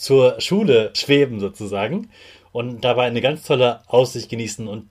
zur Schule schweben sozusagen und dabei eine ganz tolle Aussicht genießen und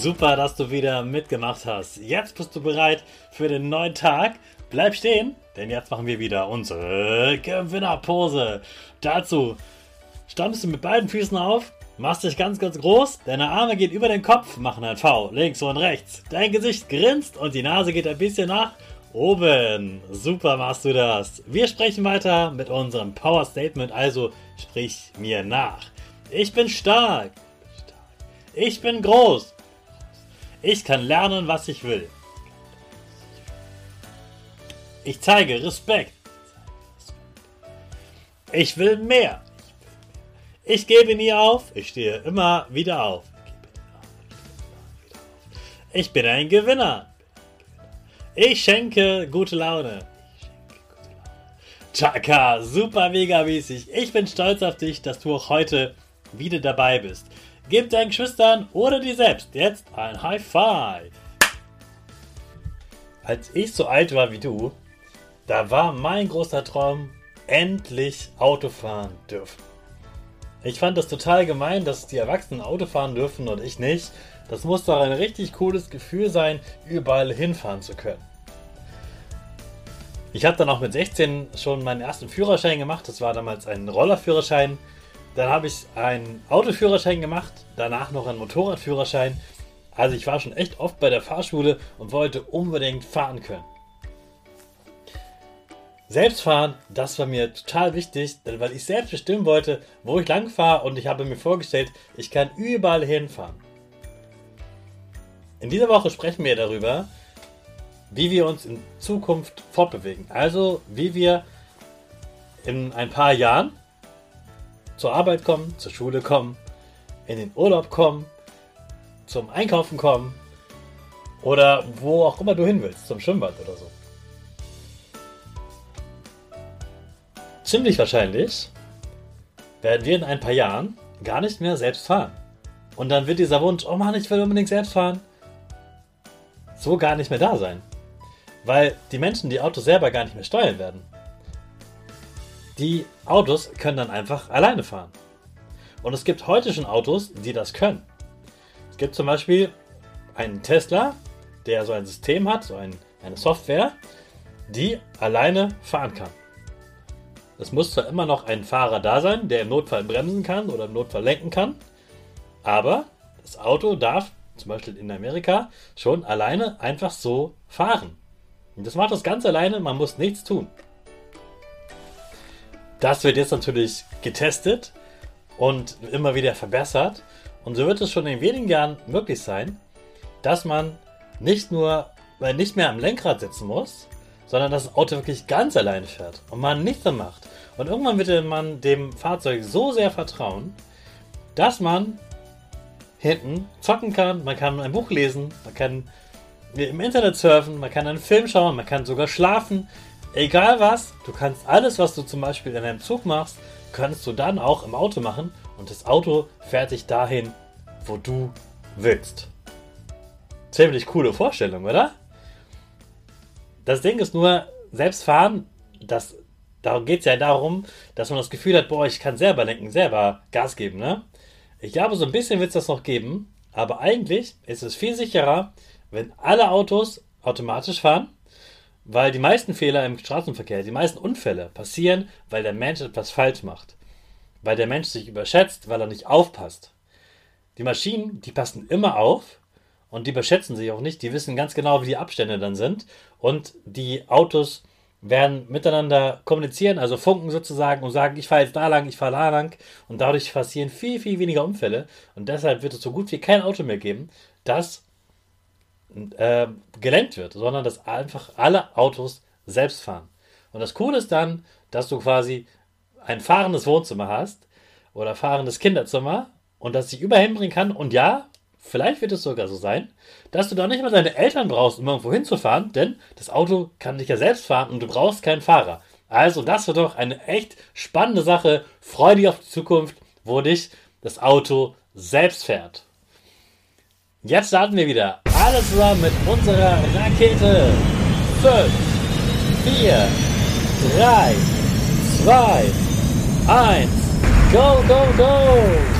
Super, dass du wieder mitgemacht hast. Jetzt bist du bereit für den neuen Tag. Bleib stehen, denn jetzt machen wir wieder unsere Gewinnerpose. Dazu stammst du mit beiden Füßen auf, machst dich ganz, ganz groß, deine Arme gehen über den Kopf, machen ein V, links und rechts. Dein Gesicht grinst und die Nase geht ein bisschen nach oben. Super machst du das. Wir sprechen weiter mit unserem Power Statement, also sprich mir nach. Ich bin stark. Ich bin groß. Ich kann lernen, was ich will. Ich zeige Respekt. Ich will mehr. Ich gebe nie auf. Ich stehe immer wieder auf. Ich bin ein Gewinner. Ich schenke gute Laune. Chaka, super mega mäßig. Ich bin stolz auf dich, dass du auch heute wieder dabei bist. Gib deinen Geschwistern oder dir selbst jetzt ein High Five. Als ich so alt war wie du, da war mein großer Traum, endlich Auto fahren dürfen. Ich fand das total gemein, dass die Erwachsenen Auto fahren dürfen und ich nicht. Das muss doch ein richtig cooles Gefühl sein, überall hinfahren zu können. Ich habe dann auch mit 16 schon meinen ersten Führerschein gemacht. Das war damals ein Rollerführerschein. Dann habe ich einen Autoführerschein gemacht, danach noch einen Motorradführerschein. Also ich war schon echt oft bei der Fahrschule und wollte unbedingt fahren können. Selbstfahren, das war mir total wichtig, weil ich selbst bestimmen wollte, wo ich lang fahre und ich habe mir vorgestellt, ich kann überall hinfahren. In dieser Woche sprechen wir darüber, wie wir uns in Zukunft fortbewegen. Also wie wir in ein paar Jahren zur Arbeit kommen, zur Schule kommen, in den Urlaub kommen, zum Einkaufen kommen oder wo auch immer du hin willst, zum Schwimmbad oder so. Ziemlich wahrscheinlich werden wir in ein paar Jahren gar nicht mehr selbst fahren. Und dann wird dieser Wunsch, oh Mann, ich will unbedingt selbst fahren, so gar nicht mehr da sein. Weil die Menschen die Autos selber gar nicht mehr steuern werden. Die Autos können dann einfach alleine fahren. Und es gibt heute schon Autos, die das können. Es gibt zum Beispiel einen Tesla, der so ein System hat, so ein, eine Software, die alleine fahren kann. Es muss zwar immer noch ein Fahrer da sein, der im Notfall bremsen kann oder im Notfall lenken kann, aber das Auto darf zum Beispiel in Amerika schon alleine einfach so fahren. Und das macht das ganz alleine, man muss nichts tun. Das wird jetzt natürlich getestet und immer wieder verbessert. Und so wird es schon in wenigen Jahren möglich sein, dass man nicht nur weil nicht mehr am Lenkrad sitzen muss, sondern dass das Auto wirklich ganz allein fährt und man nichts mehr macht. Und irgendwann wird man dem Fahrzeug so sehr vertrauen, dass man hinten zocken kann, man kann ein Buch lesen, man kann im Internet surfen, man kann einen Film schauen, man kann sogar schlafen, Egal was, du kannst alles, was du zum Beispiel in einem Zug machst, kannst du dann auch im Auto machen und das Auto fährt dich dahin, wo du willst. Ziemlich coole Vorstellung, oder? Das Ding ist nur, selbst fahren, das, darum geht es ja darum, dass man das Gefühl hat, boah, ich kann selber lenken, selber Gas geben, ne? Ich glaube, so ein bisschen wird es das noch geben, aber eigentlich ist es viel sicherer, wenn alle Autos automatisch fahren, weil die meisten Fehler im Straßenverkehr, die meisten Unfälle passieren, weil der Mensch etwas falsch macht. Weil der Mensch sich überschätzt, weil er nicht aufpasst. Die Maschinen, die passen immer auf und die überschätzen sich auch nicht. Die wissen ganz genau, wie die Abstände dann sind. Und die Autos werden miteinander kommunizieren, also funken sozusagen und sagen, ich fahre jetzt da lang, ich fahre da lang. Und dadurch passieren viel, viel weniger Unfälle. Und deshalb wird es so gut wie kein Auto mehr geben, das äh, gelenkt wird, sondern dass einfach alle Autos selbst fahren. Und das Coole ist dann, dass du quasi ein fahrendes Wohnzimmer hast oder fahrendes Kinderzimmer und das sich überall hinbringen kann. Und ja, vielleicht wird es sogar so sein, dass du da nicht mal deine Eltern brauchst, um irgendwo hinzufahren, denn das Auto kann dich ja selbst fahren und du brauchst keinen Fahrer. Also, das wird doch eine echt spannende Sache. Freu dich auf die Zukunft, wo dich das Auto selbst fährt. Jetzt starten wir wieder. Alle zusammen mit unserer Rakete. 5, 4, 3, 2, 1. Go, go, go!